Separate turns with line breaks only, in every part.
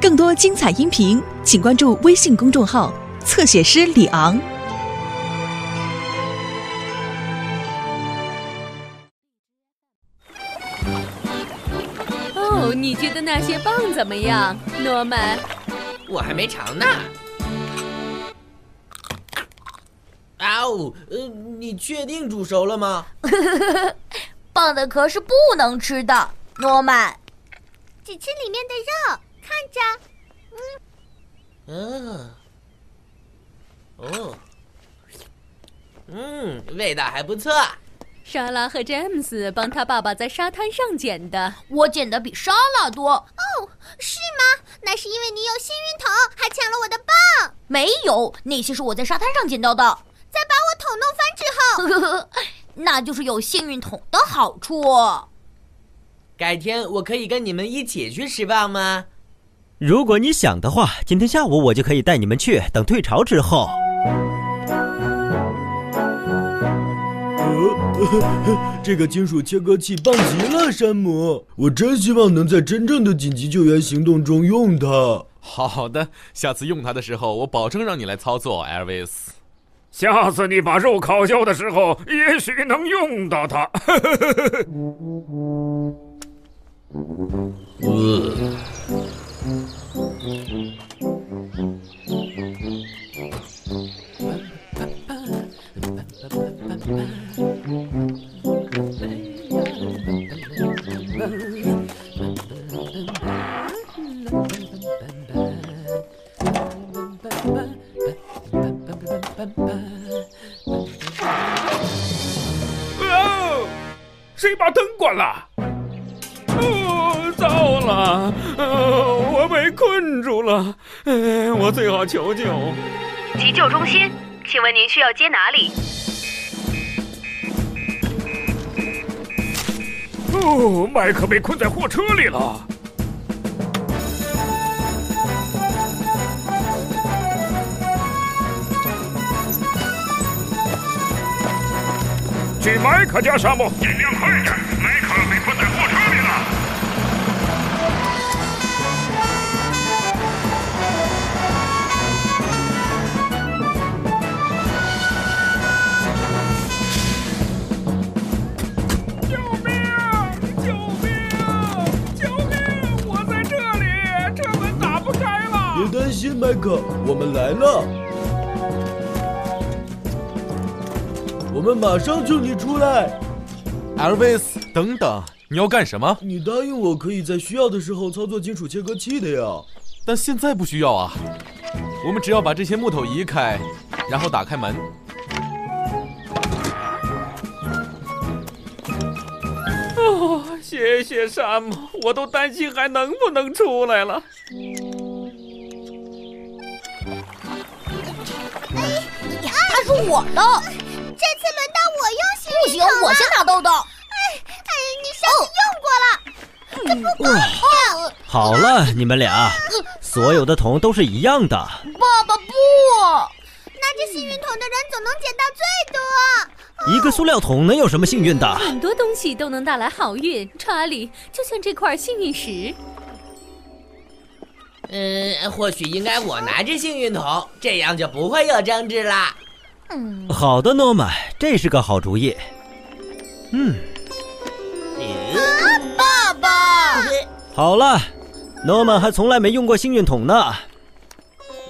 更多精彩音频，请关注微信公众号“侧写师李昂”。
哦，你觉得那些棒怎么样，诺曼？
我还没尝呢。啊呜，呃，你确定煮熟了吗？
棒的壳是不能吃的，诺曼。
只吃里面的肉，看着。
嗯，哦，嗯，味道还不错。
莎拉和詹姆斯帮他爸爸在沙滩上捡的，
我捡的比莎拉多。
哦，是吗？那是因为你有幸运桶，还抢了我的棒。
没有，那些是我在沙滩上捡到的。
在把我桶弄翻之后，
那就是有幸运桶的好处。
改天我可以跟你们一起去拾棒吗？
如果你想的话，今天下午我就可以带你们去。等退潮之后。
呃，这个金属切割器棒极了，山姆！我真希望能在真正的紧急救援行动中用它。
好的，下次用它的时候，我保证让你来操作，艾维斯。
下次你把肉烤焦的时候，也许能用到它。哦，谁把灯关了？我被困住了。哎，我最好求救。
急救中心，请问您需要接哪里？
哦，麦克被困在货车里了。去麦克家，沙漠，尽量快点！麦克，我
们来了。我们马上救你出来。
艾维斯，等等，你要干什么？
你答应我可以在需要的时候操作金属切割器的呀。
但现在不需要啊。我们只要把这些木头移开，然后打开门。
哦，谢谢山姆，我都担心还能不能出来了。
它是我的。
这次轮到我用幸
运桶不行，我先拿豆豆。
哎哎，你上次用过了，这不公平！
好了，你们俩，所有的桶都是一样的。
爸爸不，
拿着幸运桶的人总能捡到最多。
一个塑料桶能有什么幸运的？
很多东西都能带来好运，查理，就像这块幸运石。
嗯，或许应该我拿着幸运桶，这样就不会有争执啦。
嗯，好的，诺曼，这是个好主意。嗯，
啊，爸爸，
好了，诺曼还从来没用过幸运桶呢。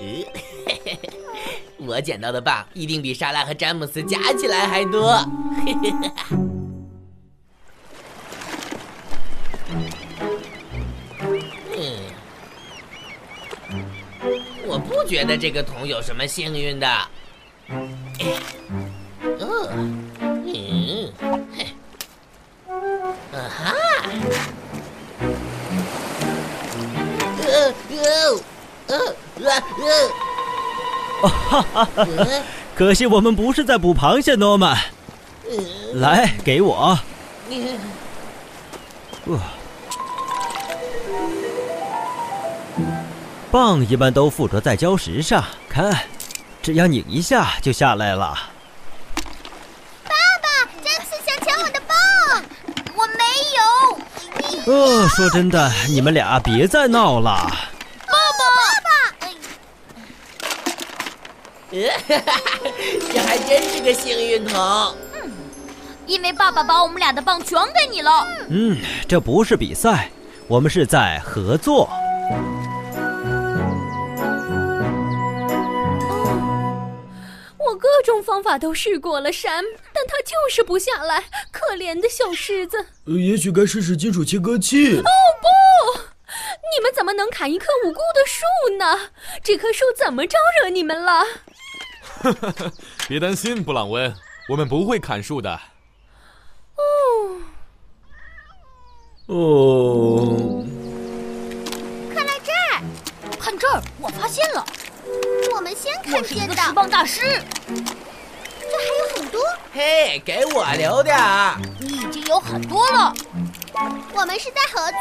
我捡到的棒一定比莎拉和詹姆斯加起来还多。嗯，我不觉得这个桶有什么幸运的。哦，哈，呃呃呃呃
呃，哈哈哈！可惜我们不是在捕螃蟹，诺曼。来，给我。呃，棒一般都附着在礁石上，看。只要拧一下就下来了。
爸爸，詹姆斯想抢我的棒，
我没有。
呃，说真的，你们俩别再闹了。
这还真是个幸运筒。
因为爸爸把我们俩的棒全给你了。
嗯，这不是比赛，我们是在合作。
种方法都试过了，山，但它就是不下来。可怜的小狮子。
呃，也许该试试金属切割器。
哦不！你们怎么能砍一棵无辜的树呢？这棵树怎么招惹你们了？
别担心，布朗温，我们不会砍树的。
哦，
哦，
看来这儿，
看这儿，我发现了，
我们先
我是一
看见的，
个石棒大师。
嘿，给我留点儿。
你已经有很多了。
我们是在合作。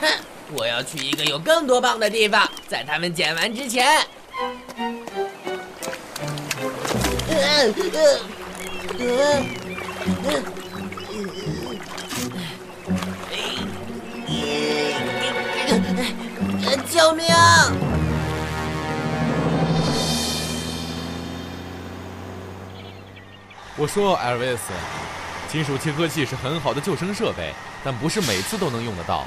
哼，我要去一个有更多棒的地方，在他们捡完之前。呃呃呃呃救命！
我说，艾尔维斯，金属切割器是很好的救生设备，但不是每次都能用得到。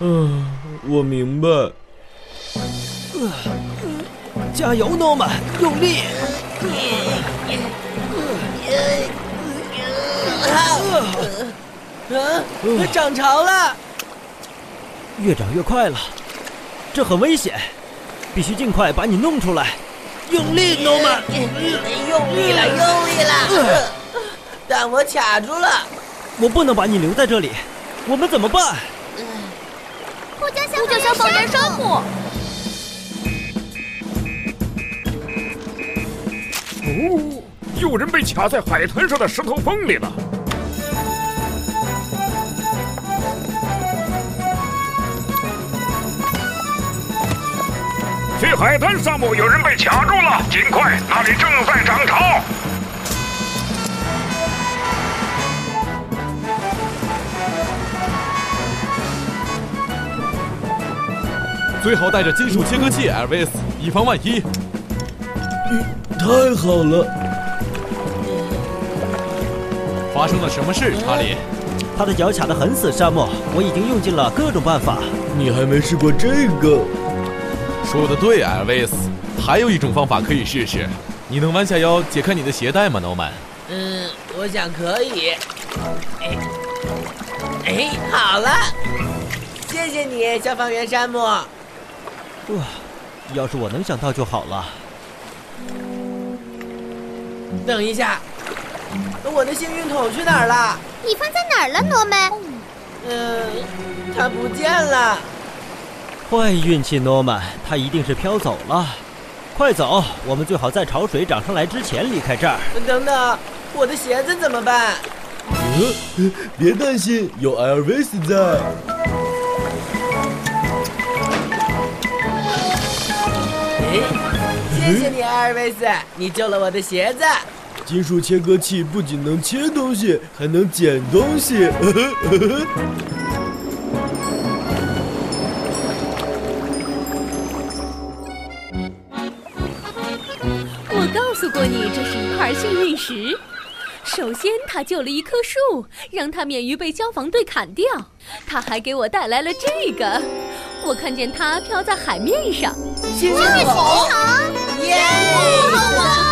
嗯，我明白。
加油，诺曼，用力！
啊，涨潮了！
越涨越快了，这很危险，必须尽快把你弄出来。用力，诺曼！
用力了，用力了！但我卡住了。
我不能把你留在这里，我们怎么办？
呼叫消
呼叫消防员山姆，
哦，有人被卡在海滩上的石头缝里了。去海滩沙漠，有人被卡住了，尽快，那里正在涨潮。
最好带着金属切割器，艾尔维斯，以防万一。
太好了，
发生了什么事，查理？
他的脚卡得很死，沙漠，我已经用尽了各种办法。
你还没试过这个？
说的对，艾尔维斯。还有一种方法可以试试，你能弯下腰解开你的鞋带吗，诺曼？
嗯，我想可以。哎，哎，好了，谢谢你，消防员山姆。
哇，要是我能想到就好了。
等一下，我的幸运桶去哪儿了？
你放在哪儿了，诺曼？
嗯，它不见了。
坏运气，诺曼，他一定是飘走了。快走，我们最好在潮水涨上来之前离开这儿。
等等，我的鞋子怎么办？
嗯，别担心，有艾尔维斯在。
哎，谢谢你，艾尔维斯，你救了我的鞋子。
金属切割器不仅能切东西，还能捡东西。
我告诉过你，这是一块幸运石。首先，它救了一棵树，让它免于被消防队砍掉。它还给我带来了这个。我看见它飘在海面上。
谢
谢我。
好
耶！